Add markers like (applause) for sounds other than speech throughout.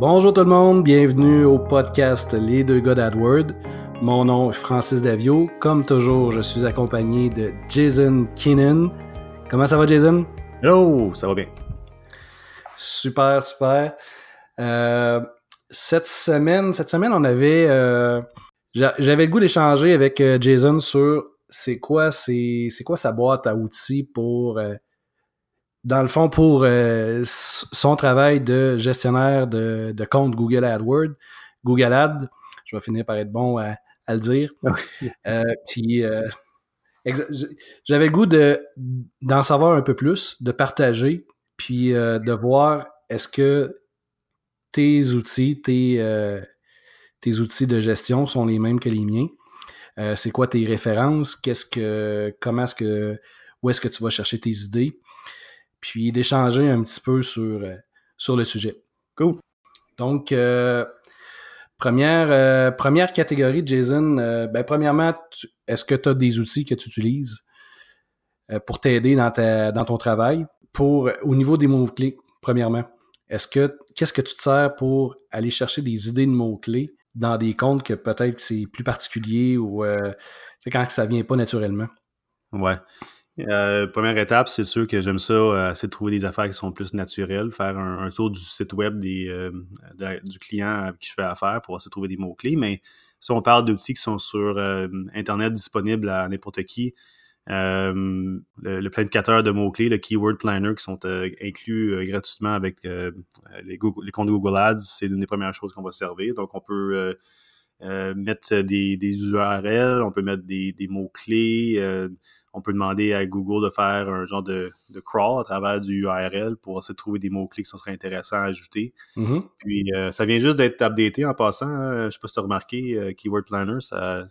Bonjour tout le monde, bienvenue au podcast Les deux gars d'AdWord. Mon nom est Francis Davio. Comme toujours, je suis accompagné de Jason Keenan. Comment ça va, Jason? Hello, ça va bien. Super, super. Euh, cette semaine, cette semaine, on avait, euh, j'avais le goût d'échanger avec euh, Jason sur c'est quoi, c'est, quoi sa boîte à outils pour, dans le fond, pour son travail de gestionnaire de, de, compte Google AdWords, Google Ad. Je vais finir par être bon à, à le dire. puis j'avais le goût de, d'en savoir un peu plus, de partager, puis de voir est-ce que tes outils, tes, euh, tes outils de gestion sont les mêmes que les miens? Euh, c'est quoi tes références? Qu'est-ce que. Comment est-ce que. Où est-ce que tu vas chercher tes idées? Puis d'échanger un petit peu sur, euh, sur le sujet. Cool. Donc, première, première catégorie, Jason, ben, premièrement, est-ce que tu as des outils que tu utilises pour t'aider dans, dans ton travail? Pour, au niveau des mots-clés, premièrement. Est-ce que qu'est-ce que tu te sers pour aller chercher des idées de mots-clés dans des comptes que peut-être c'est plus particulier ou euh, c'est quand ça vient pas naturellement? Ouais. Euh, première étape, c'est sûr que j'aime ça, euh, essayer de trouver des affaires qui sont plus naturelles, faire un, tour du site web des, du client avec qui je fais affaire pour essayer de trouver des mots-clés. Mais si on parle d'outils qui sont sur Internet disponibles à n'importe qui, euh, le, planificateur de mots-clés, le Keyword Planner, qui sont euh, inclus euh, gratuitement avec les, comptes Google Ads, c'est une des premières choses qu'on va servir. Donc, on peut mettre des, URL, on peut mettre des mots-clés, on peut demander à Google de faire un genre de, de, crawl à travers du URL pour essayer de trouver des mots-clés qui seraient intéressants à ajouter. Mm-hmm. Puis, ça vient juste d'être updaté en passant. Hein. Je sais pas si tu as remarqué, Keyword Planner, ça,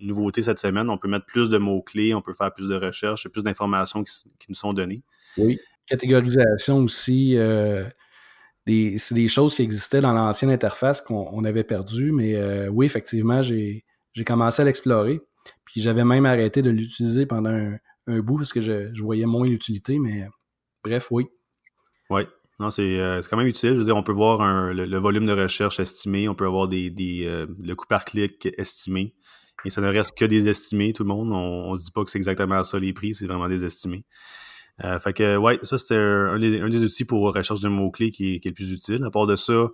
nouveauté cette semaine. On peut mettre plus de mots-clés, on peut faire plus de recherches, plus d'informations qui, nous sont données. Oui. Catégorisation aussi. Euh, c'est des choses qui existaient dans l'ancienne interface qu'on avait perdu, mais euh, oui, effectivement, j'ai commencé à l'explorer. Puis j'avais même arrêté de l'utiliser pendant un, bout parce que je, voyais moins l'utilité, mais bref, oui. Oui, non, euh, c'est quand même utile. Je veux dire, on peut voir le, volume de recherche estimé, on peut avoir des, le coût par clic estimé. Et ça ne reste que des estimés, tout le monde. On ne se dit pas que c'est exactement ça les prix, c'est vraiment des estimés. Euh, fait que, ouais, ça, c'était un, des, outils pour recherche de mots-clés qui, est le plus utile. À part de ça,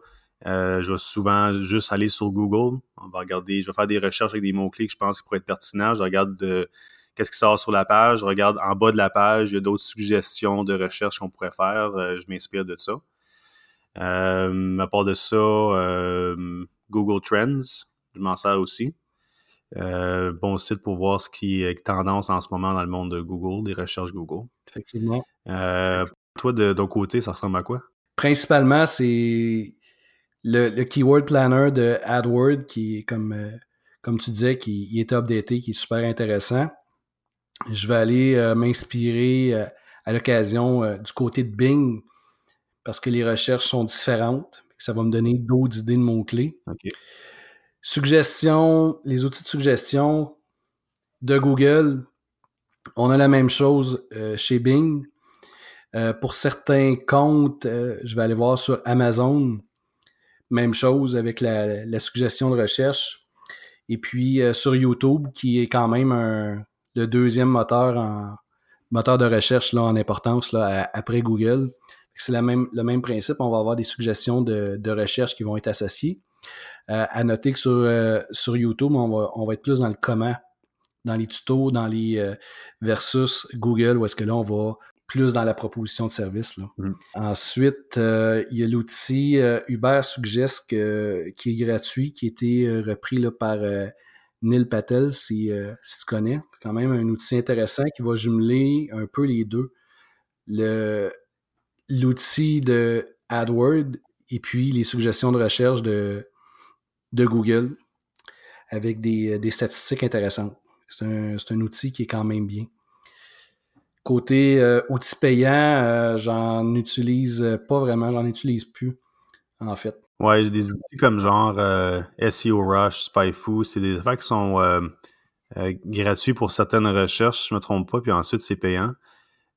euh, je vais souvent juste aller sur Google. On va regarder, je vais faire des recherches avec des mots-clés que je pense qui pourraient être pertinents. Je regarde de, qu'est-ce qui sort sur la page. Je regarde en bas de la page, il y a d'autres suggestions de recherche qu'on pourrait faire. Euh, je m'inspire de ça. à part de ça, Google Trends, je m'en sers aussi. Euh, bon site pour voir ce qui est tendance en ce moment dans le monde de Google, des recherches Google. Effectivement. Euh, toi, de ton côté, ça ressemble à quoi? Principalement, c'est le, Keyword Planner de AdWord qui comme, euh, comme tu disais, qui est updaté, qui est super intéressant. Je vais aller m'inspirer à l'occasion du côté de Bing parce que les recherches sont différentes. Ça va me donner d'autres idées de mots-clés. OK. Suggestion, les outils de suggestion de Google, on a la même chose euh, chez Bing. Euh, pour certains comptes, euh, je vais aller voir sur Amazon. Même chose avec la, suggestion de recherche. Et puis sur YouTube, qui est quand même le deuxième moteur moteur de recherche là, en importance là, après Google. C'est même, le même principe. On va avoir des suggestions de, de recherche qui vont être associées. Euh, à noter que sur, euh, sur YouTube, on va, on va être plus dans le comment, dans les tutos, dans les euh, versus Google, où est-ce que là, on va plus dans la proposition de service. Là. Mm. Ensuite, il y a l'outil Uber Suggest qui est gratuit, qui a été repris là, par Neil Patel, si, si tu connais. C'est quand même un outil intéressant qui va jumeler un peu les deux. l'outil de AdWord et puis les suggestions de recherche de, de Google avec des, euh, statistiques intéressantes. C'est un, outil qui est quand même bien. Côté euh, outils payants, euh, j'en utilise pas vraiment, j'en utilise plus, en fait. Ouais, des outils comme genre SEO Rush, SpyFu, c'est des affaires qui sont gratuits pour certaines recherches, je me trompe pas, puis ensuite c'est payant.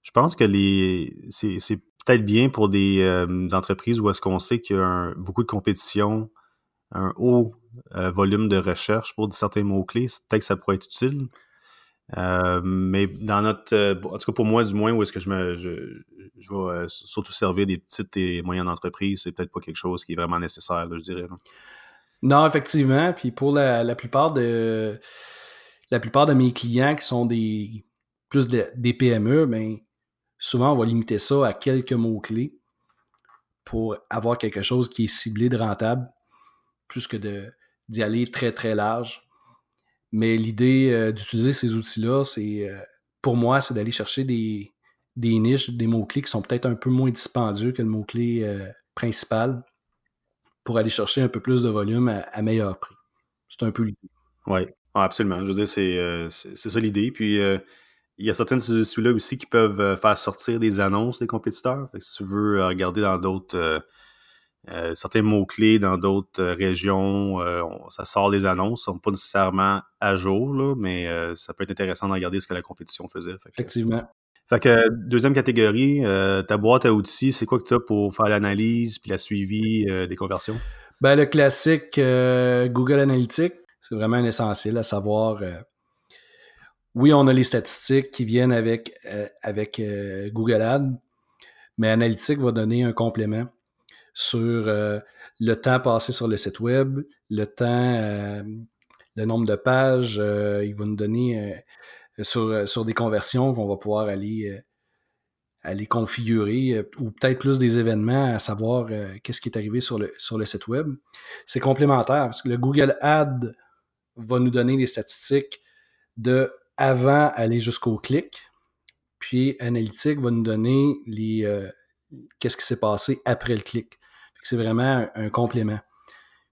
Je pense que les c'est peut-être bien pour des, entreprises où est-ce qu'on sait qu'il y a beaucoup de compétition, un haut volume de recherche pour certains mots-clés. Peut-être que ça pourrait être utile. Mais dans notre, en tout cas pour moi du moins, où est-ce que je me, je, vais surtout servir des petites et moyennes entreprises, c'est peut-être pas quelque chose qui est vraiment nécessaire, je dirais. Non, effectivement. Puis pour la, plupart de la plupart de mes clients qui sont des plus des PME, ben, souvent on va limiter ça à quelques mots-clés pour avoir quelque chose qui est ciblé de rentable, plus que d'y aller très très large. Mais l'idée euh, d'utiliser ces outils-là, c'est euh, pour moi, c'est d'aller chercher des, niches, des mots-clés qui sont peut-être un peu moins dispendieux que le mot-clé euh, principal pour aller chercher un peu plus de volume à, meilleur prix. C'est un peu l'idée. Oui, absolument. Je veux dire, c'est, ça l'idée. Puis, il y a certaines de là aussi qui peuvent faire sortir des annonces des compétiteurs. si tu veux regarder dans d'autres. Certains mots-clés dans d'autres régions, ça sort des annonces, ne sont pas nécessairement à jour, là, mais ça peut être intéressant de regarder ce que la compétition faisait. Effectivement. Fait que deuxième catégorie, euh, ta boîte à outils, c'est quoi que tu as pour faire l'analyse puis la suivi euh, des conversions? Ben, le classique euh, Google Analytics, c'est vraiment un essentiel à savoir. oui, on a les statistiques qui viennent avec, avec Google Ads, mais Analytics va donner un complément sur le temps passé sur le site web, le temps, le nombre de pages. il va nous donner euh, sur, des conversions qu'on va pouvoir aller, euh, aller configurer, euh, ou peut-être plus des événements à savoir qu'est-ce qui est arrivé sur le, sur le site web. C'est complémentaire parce que le Google Ad va nous donner les statistiques de avant aller jusqu'au clic, puis Analytics va nous donner les qu'est-ce qui s'est passé après le clic. C'est vraiment un, complément.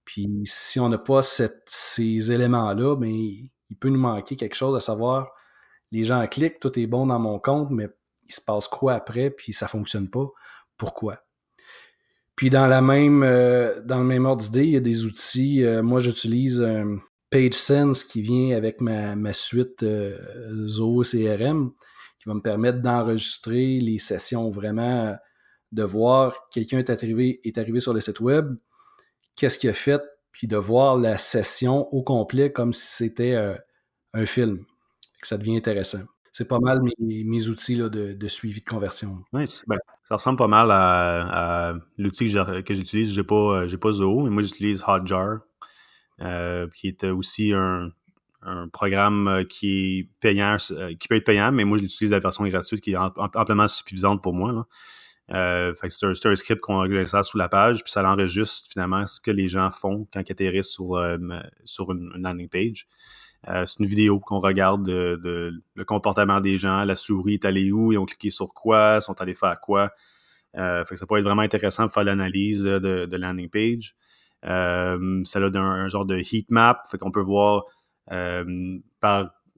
Puis si on n'a pas ces éléments-là, ben, il peut nous manquer quelque chose à savoir les gens cliquent, tout est bon dans mon compte, mais il se passe quoi après, puis ça fonctionne pas. Pourquoi? Puis dans la même euh, dans le même ordre d'idée, il y a des outils. Euh, moi, j'utilise PageSense qui vient avec ma, suite euh, Zoho CRM, qui va me permettre d'enregistrer les sessions vraiment, de voir quelqu'un est arrivé, est arrivé sur le site web, qu'est-ce qu'il a fait, puis de voir la session au complet comme si c'était un film ça devient intéressant. C'est pas mal mes, outils de, suivi de conversion. Ben, ça ressemble pas mal à, l'outil que j'utilise. J'ai pas, j'ai pas Zoho, mais moi j'utilise Hotjar, euh, qui est aussi un, programme euh, qui payant, euh, qui peut être payant, mais moi j'utilise la version gratuite qui est amplement suffisante pour moi. C'est un, script qu'on ça sous la page, puis ça enregistre finalement ce que les gens font quand ils atterrissent sur, sur une landing page. Euh, c'est une vidéo qu'on regarde de, le comportement des gens, la souris est allée où, ils ont cliqué sur quoi, sont allés faire quoi. Euh, ça peut être vraiment intéressant pour faire l'analyse de, landing page. Euh, ça a un, genre de heat map, fait qu'on peut voir euh,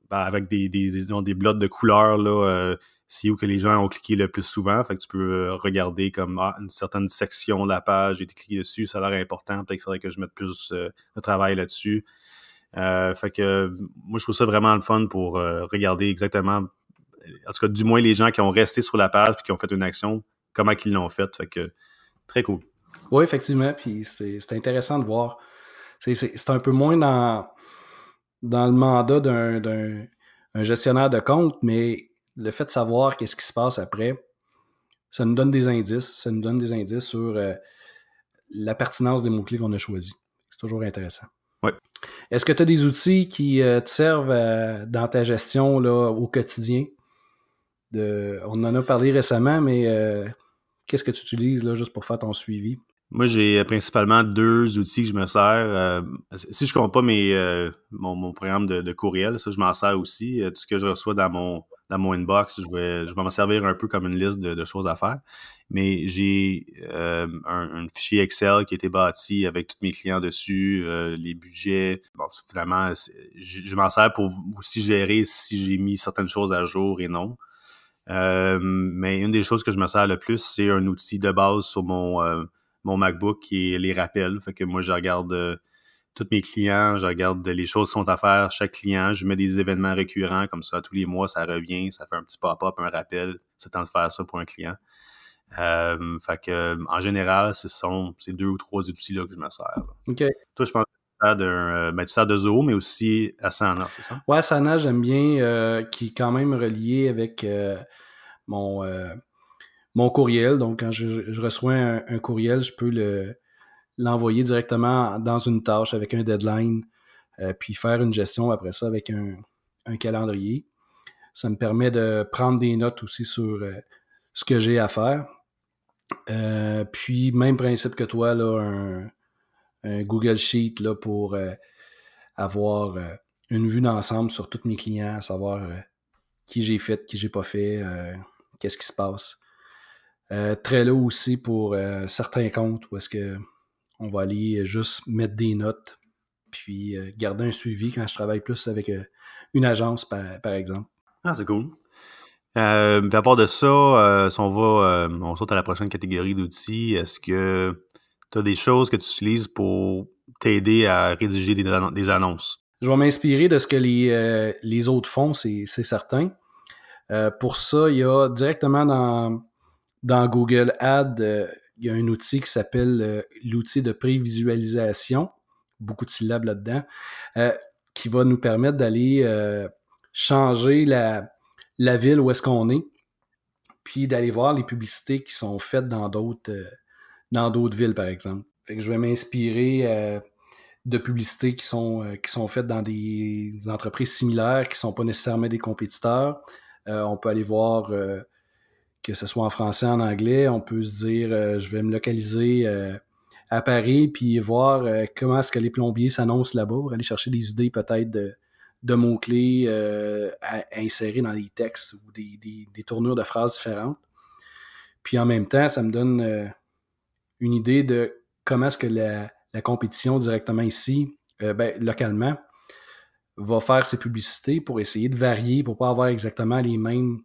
avec des, des, des, blocs de couleurs là, c'est où que les gens ont cliqué le plus souvent. Fait que tu peux regarder comme ah, une certaine section de la page, j'ai cliqué dessus, ça a l'air important, peut-être qu'il faudrait que je mette plus de travail là-dessus. Euh, fait que moi, je trouve ça vraiment le fun pour euh, regarder exactement, en tout cas, du moins les gens qui ont resté sur la page et qui ont fait une action, comment ils l'ont fait. Fait que très cool. Oui, effectivement. Puis c'est intéressant de voir. C'est un peu moins dans, dans le mandat d'un gestionnaire de compte, mais le fait de savoir qu'est-ce qui se passe après, ça nous donne des indices. Ça nous donne des indices sur euh, la pertinence des mots-clés qu'on a choisis. C'est toujours intéressant. Est-ce que tu as des outils qui euh, te servent euh, dans ta gestion là, au quotidien? on en a parlé récemment, mais euh, qu'est-ce que tu utilises là, juste pour faire ton suivi? Moi, j'ai principalement deux outils que je me sers. si je ne compte pas mes, mon, programme de, courriel, ça, je m'en sers aussi. tout ce que je reçois dans mon, dans mon inbox, je vais, je vais m'en servir un peu comme une liste de choses à faire mais j'ai euh, un, fichier Excel qui a été bâti avec tous mes clients dessus, euh, les budgets. Bon, finalement, je, m'en sers pour aussi gérer si j'ai mis certaines choses à jour et non. Euh, mais une des choses que je me sers le plus, c'est un outil de base sur mon, mon MacBook qui est les rappels. Fait que moi, je regarde tous mes clients, je regarde les choses qui sont à faire chaque client, je mets des événements récurrents comme ça tous les mois, ça revient, ça fait un petit pop-up, un rappel, c'est temps de faire ça pour un client. fait que, en général, ce sont ces deux ou trois outils-là que je me sers. Toi, je pense que tu sers, ben, tu sers de Zoho, mais aussi Asana, c'est ça? Ouais, Asana, j'aime bien, qui est quand même relié avec mon, mon courriel. Donc, quand je, reçois un, courriel, je peux le, l'envoyer directement dans une tâche avec un deadline, puis faire une gestion après ça avec un, calendrier. Ça me permet de prendre des notes aussi sur ce que j'ai à faire. Euh, puis, même principe que toi, là, un, Google Sheet là, pour euh, avoir euh, une vue d'ensemble sur tous mes clients, savoir qui j'ai fait, qui j'ai pas fait, qu'est-ce qui se passe. très là aussi pour certains comptes où est-ce que on va aller juste mettre des notes, puis garder un suivi quand je travaille plus avec une agence, par, par exemple. Ah, c'est cool. Euh, à part de ça, euh, si on va, euh, on saute à la prochaine catégorie d'outils, est-ce que tu as des choses que tu utilises pour t'aider à rédiger des, annonces? Je vais m'inspirer de ce que les, les autres font, c'est certain. pour ça, il y a directement dans, dans Google Ads, il y a un outil qui s'appelle l'outil de prévisualisation, beaucoup de syllabes là-dedans, qui va nous permettre d'aller changer la, ville où est-ce qu'on est, puis d'aller voir les publicités qui sont faites dans d'autres euh, dans d'autres villes, par exemple. Fait que je vais m'inspirer euh, de publicités qui sont, euh, qui sont faites dans des entreprises similaires, qui ne sont pas nécessairement des compétiteurs. on peut aller voir que ce soit en français, en anglais. On peut se dire, je vais me localiser à Paris, puis voir comment est-ce que les plombiers s'annoncent là-bas pour aller chercher des idées peut-être de, de mots-clés euh, à, insérer dans les textes ou des, tournures de phrases différentes. Puis en même temps, ça me donne euh, une idée de comment est-ce que la, compétition directement ici, euh, ben, localement, va faire ses publicités pour essayer de varier, pour pas avoir exactement les mêmes.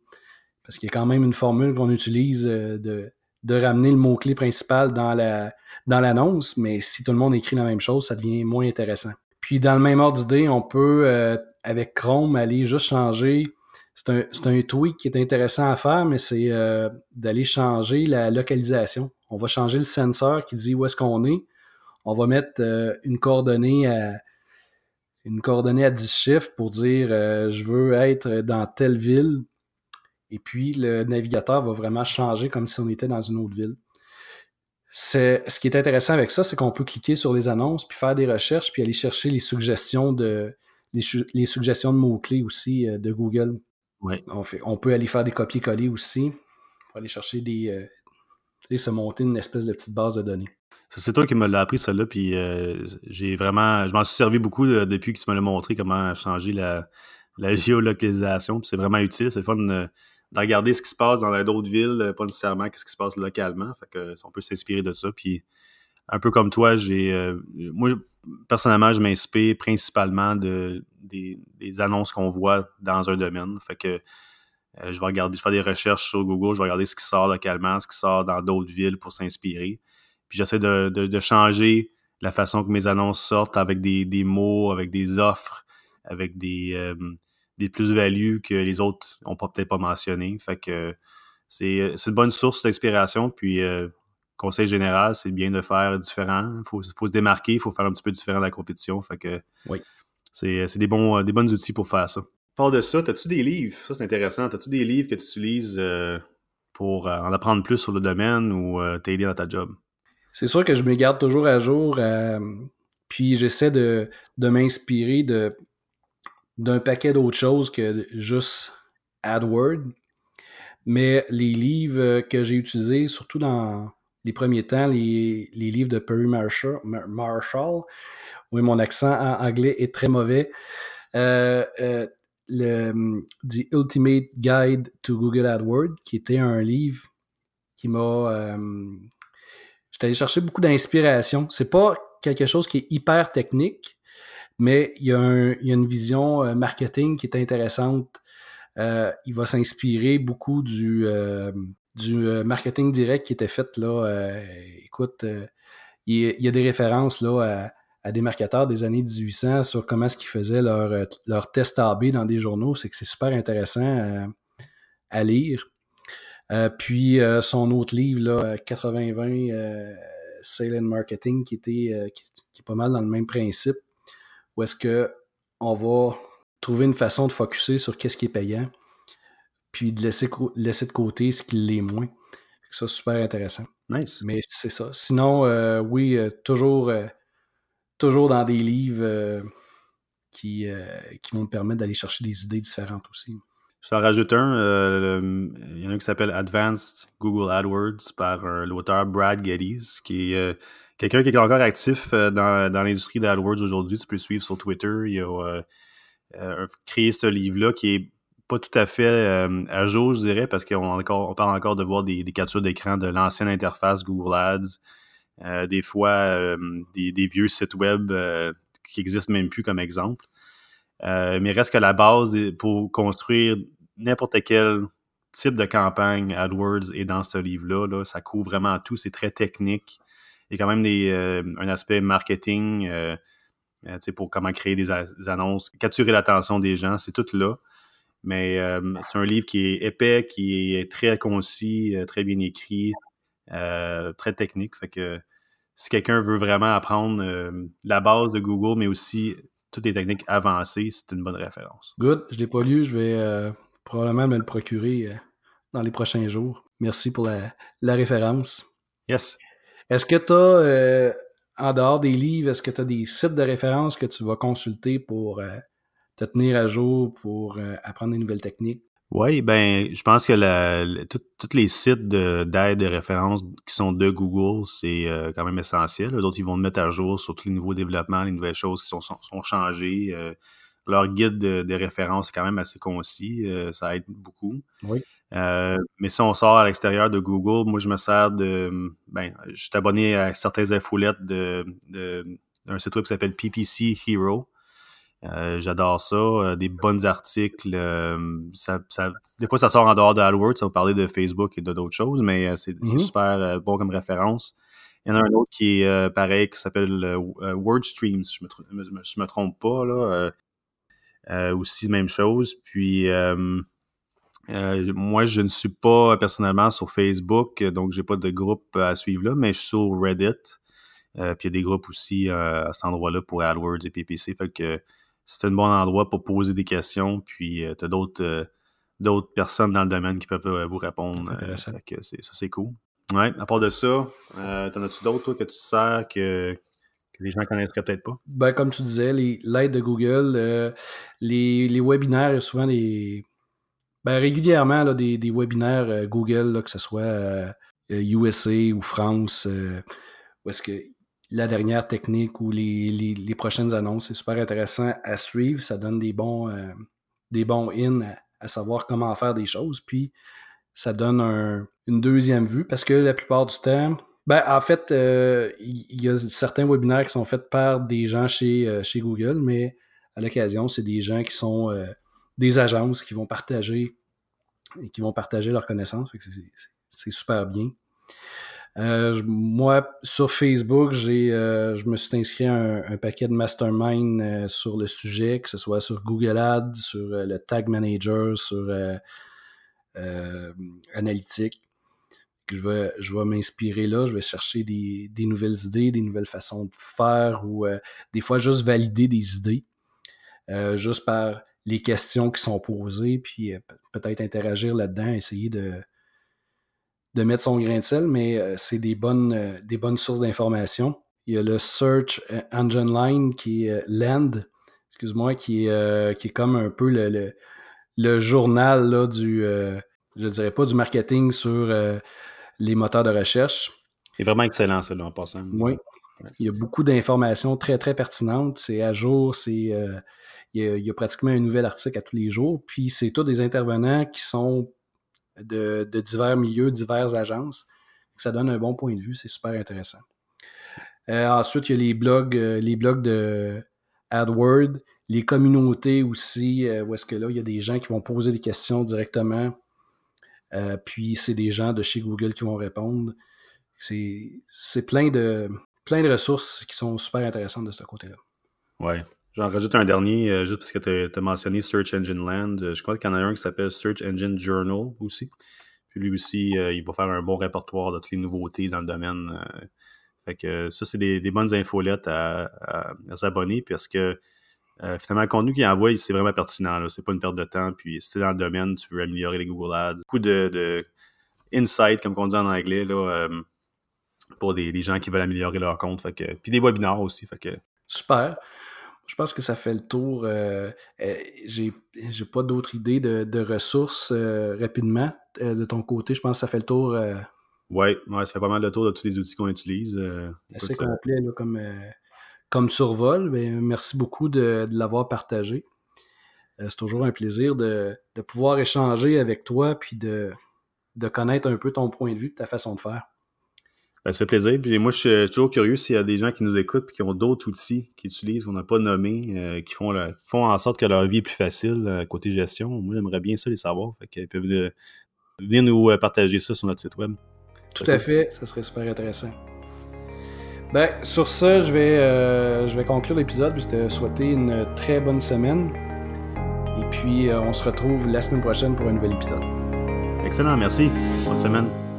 Parce qu'il y a quand même une formule qu'on utilise de, de ramener le mot-clé principal dans la dans l'annonce, mais si tout le monde écrit la même chose, ça devient moins intéressant. Puis dans le même ordre d'idée, on peut avec Chrome, aller juste changer. C'est un, un, tweak qui est intéressant à faire, mais c'est euh, d'aller changer la localisation. On va changer le sensor qui dit où est-ce qu'on est. On va mettre euh, une coordonnée à une coordonnée à 10 chiffres pour dire euh, je veux être dans telle ville. Et puis le navigateur va vraiment changer comme si on était dans une autre ville. C'est, ce qui est intéressant avec ça, c'est qu'on peut cliquer sur les annonces, puis faire des recherches, puis aller chercher les suggestions de, les, suggestions de mots-clés aussi euh, de Google. Ouais. On, fait, on peut aller faire des copier-coller aussi pour aller chercher des. Euh, et se monter une espèce de petite base de données. C'est toi qui me l'as appris, celle-là, puis euh, j'ai vraiment. Je m'en suis servi beaucoup depuis que tu me l'as montré comment changer la, la (laughs) géolocalisation. C'est vraiment utile. C'est fun de, regarder ce qui se passe dans d'autres villes, pas nécessairement ce qui se passe localement. Fait que on peut s'inspirer de ça. Puis un peu comme toi, j'ai euh, moi personnellement, je m'inspire principalement de des, annonces qu'on voit dans un domaine. Fait que euh, je vais regarder, je fais des recherches sur Google, je vais regarder ce qui sort localement, ce qui sort dans d'autres villes pour s'inspirer. Puis j'essaie de, changer la façon que mes annonces sortent avec des, mots, avec des offres, avec des, euh, des plus-values que les autres n'ont peut-être pas mentionné. Fait que c'est une bonne source d'inspiration. Puis conseil général, c'est bien de faire différent. Il faut, se démarquer, il faut faire un petit peu différent de la compétition. Fait que oui. c'est des, bons, des bons outils pour faire ça. Part de ça, as-tu des livres? Ça, c'est intéressant. As-tu des livres que tu utilises euh, pour euh, en apprendre plus sur le domaine ou euh, t'aider dans ta job? C'est sûr que je me garde toujours à jour. puis j'essaie de, de m'inspirer d'un paquet d'autres choses que juste AdWord. Mais les livres que j'ai utilisés, surtout dans, les premiers temps, les, livres de Perry Marshall, Marshall. Oui, mon accent anglais est très mauvais. Euh, euh, le The Ultimate Guide to Google AdWords, qui était un livre qui m'a. Euh, J'étais allé chercher beaucoup d'inspiration. C'est pas quelque chose qui est hyper technique, mais il y a, une vision euh, marketing qui est intéressante. il va s'inspirer beaucoup du, euh, marketing direct qui était fait là. Euh, écoute, euh, il, y a des références là à, des marketeurs des années 1800 sur comment est-ce qu'ils faisaient leur, test AB dans des journaux. C'est que c'est super intéressant à, lire. puis son autre livre, là, 80-20 Sale and Marketing, qui était qui, est pas mal dans le même principe, où est-ce que on va trouver une façon de focuser sur qu'est-ce qui est payant, puis de laisser, laisser de côté ce qui l'est moins. Ça, super intéressant. Nice. Mais c'est ça. Sinon, euh, oui, euh, toujours, euh, toujours dans des livres qui, qui vont me permettre d'aller chercher des idées différentes aussi. Je t'en rajoute un. Il y en a un qui s'appelle Advanced Google AdWords par l'auteur Brad Geddes, qui est quelqu'un qui est encore actif dans, dans l'industrie d'AdWords aujourd'hui. Tu peux le suivre sur Twitter. Il a créé ce livre-là qui est pas tout à fait euh, à jour, je dirais, parce qu'on on parle encore de voir des, captures d'écran de l'ancienne interface Google Ads, euh, des fois euh, des, vieux sites web qui existent même plus comme exemple. mais reste que la base pour construire n'importe quel type de campagne AdWords est dans ce livre-là. Là. Ça couvre vraiment tout, c'est très technique. Il y a quand même des, un aspect marketing pour comment créer des, des annonces, capturer l'attention des gens, c'est tout là. Mais euh, c'est un livre qui est épais, qui est très concis, euh, très bien écrit, euh, très technique. Fait que si quelqu'un veut vraiment apprendre la base de Google, mais aussi toutes les techniques avancées, c'est une bonne référence. Good. Je ne l'ai pas lu. Je vais probablement me le procurer dans les prochains jours. Merci pour la, la référence. Yes. Est-ce que tu as, en dehors des livres, est-ce que tu as des sites de référence que tu vas consulter pour te tenir à jour pour euh, apprendre des nouvelles techniques? Oui, ben, je pense que tous les sites d'aide de, référence qui sont de Google, c'est euh, quand même essentiel. Les autres, ils vont te mettre à jour sur tous les nouveaux développements, les nouvelles choses qui sont, sont, changées. Euh, leur guide de, référence est quand même assez concis. ça aide beaucoup. Oui. mais si on sort à l'extérieur de Google, moi, je me sers de. Ben, je suis abonné à certains infolettes de, d'un site web qui s'appelle PPC Hero. Euh, j'adore ça. Euh, des bons articles. Euh, ça, des fois, ça sort en dehors de AdWords. Ça va parler de Facebook et de d'autres choses, mais c'est mm-hmm. super bon comme référence. Il y en a un autre qui est pareil, qui s'appelle WordStreams, je me, me, trompe pas. Là. Aussi, même chose. Puis, moi, je ne suis pas personnellement sur Facebook, donc j'ai pas de groupe à suivre là, mais je suis sur Reddit. puis il y a des groupes aussi à cet endroit-là pour AdWords et PPC. Fait que c'est un bon endroit pour poser des questions. Puis euh, tu as d'autres euh, d'autres personnes dans le domaine qui peuvent euh, vous répondre. Intéressant. ça, c'est cool. Ouais, à part de ça, t'en as-tu d'autres, toi, que tu sers que, les gens ne connaîtraient peut-être pas? Ben, comme tu disais, l'aide de Google, les, les, webinaires, souvent des. Ben, régulièrement, là, des, webinaires Google, que ce soit USA ou France, où est-ce que la dernière technique ou les, prochaines annonces. C'est super intéressant à suivre. Ça donne des bons, euh, des bons in à, savoir comment faire des choses. Puis ça donne une deuxième vue parce que la plupart du temps, ben, en fait, euh, il y, a certains webinaires qui sont faits par des gens chez, euh, chez Google, mais à l'occasion, c'est des gens qui sont des agences qui vont partager qui vont partager leurs connaissances. C'est super bien. Euh, moi, sur Facebook, euh, je me suis inscrit à un, paquet de mastermind euh, sur le sujet, que ce soit sur Google Ads, sur le Tag Manager, sur Analytics. Je vais, je vais m'inspirer là, je vais chercher des, des, nouvelles idées, des nouvelles façons de faire ou des fois juste valider des idées, juste par les questions qui sont posées, puis peut-être interagir là-dedans, essayer de, de mettre son grain de sel, mais euh, c'est des bonnes, euh, des bonnes sources d'informations. Il y a le Search Engine Line qui est euh, Land, excuse-moi, qui, est, qui est comme un peu le, le, journal là, du, je dirais pas du marketing sur les moteurs de recherche. C'est vraiment excellent, ça, là, en passant. Oui. Il y a beaucoup d'informations très, très pertinentes. C'est à jour, c'est. il, il, y a, pratiquement un nouvel article à tous les jours. Puis c'est tous des intervenants qui sont de, divers milieux, diverses agences. Ça donne un bon point de vue, c'est super intéressant. Euh, ensuite, il y a les blogs, euh, les blogs de AdWords, les communautés aussi, euh, où est-ce que là, il y a des gens qui vont poser des questions directement. Puis c'est des gens de chez Google qui vont répondre. C'est plein de, plein de ressources qui sont super intéressantes de ce côté-là. Ouais. J'en rajoute un dernier, euh, juste parce que tu as, mentionné Search Engine Land. Euh, je crois qu'il y en a un qui s'appelle Search Engine Journal aussi. Puis lui aussi, il va faire un bon répertoire de toutes les nouveautés dans le domaine. fait que ça, c'est des, bonnes infolettes à, à, s'abonner parce que finalement, le contenu qu'il envoie, c'est vraiment pertinent. C'est pas une perte de temps. Puis si tu es dans le domaine, tu veux améliorer les Google Ads. Beaucoup de, de insight, comme on dit en anglais, là, pour des, gens qui veulent améliorer leur compte. Fait que, puis des webinaires aussi. Fait que... Super. Je pense que ça fait le tour. Euh, euh j'ai, pas d'autres idées de, ressources euh, rapidement. Euh, de ton côté, je pense que ça fait le tour. Oui, ouais, ça fait pas mal le tour de tous les outils qu'on utilise. assez complet comme, comme survol. Mais merci beaucoup de, l'avoir partagé. c'est toujours un plaisir de, pouvoir échanger avec toi puis de, de connaître un peu ton point de vue, ta façon de faire. Ben, ça fait plaisir. Puis moi, je suis toujours curieux s'il y a des gens qui nous écoutent et qui ont d'autres outils qu'ils utilisent, qu'on n'a pas nommés, euh, qui font, font en sorte que leur vie est plus facile euh, côté gestion. Moi, j'aimerais bien ça les savoir. Fait qu'ils peuvent euh, venir nous partager ça sur notre site web. Tout à fait, ça serait super intéressant. Ben, sur ça, je vais, je vais conclure l'épisode. Je te souhaiter une très bonne semaine. Et puis, on se retrouve la semaine prochaine pour un nouvel épisode. Excellent, merci. Bonne semaine.